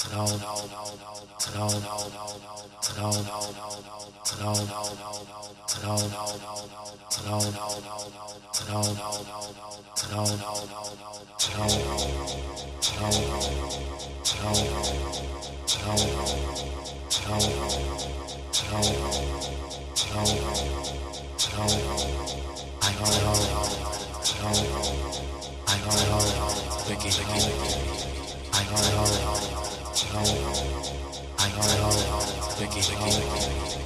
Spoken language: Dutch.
trouw, trouw, trouw, trouw, trouw, trouw, trouw, trouw, trouw, trouw, trouw, trouw, trouw, trouw, trouw, how, how, how, how,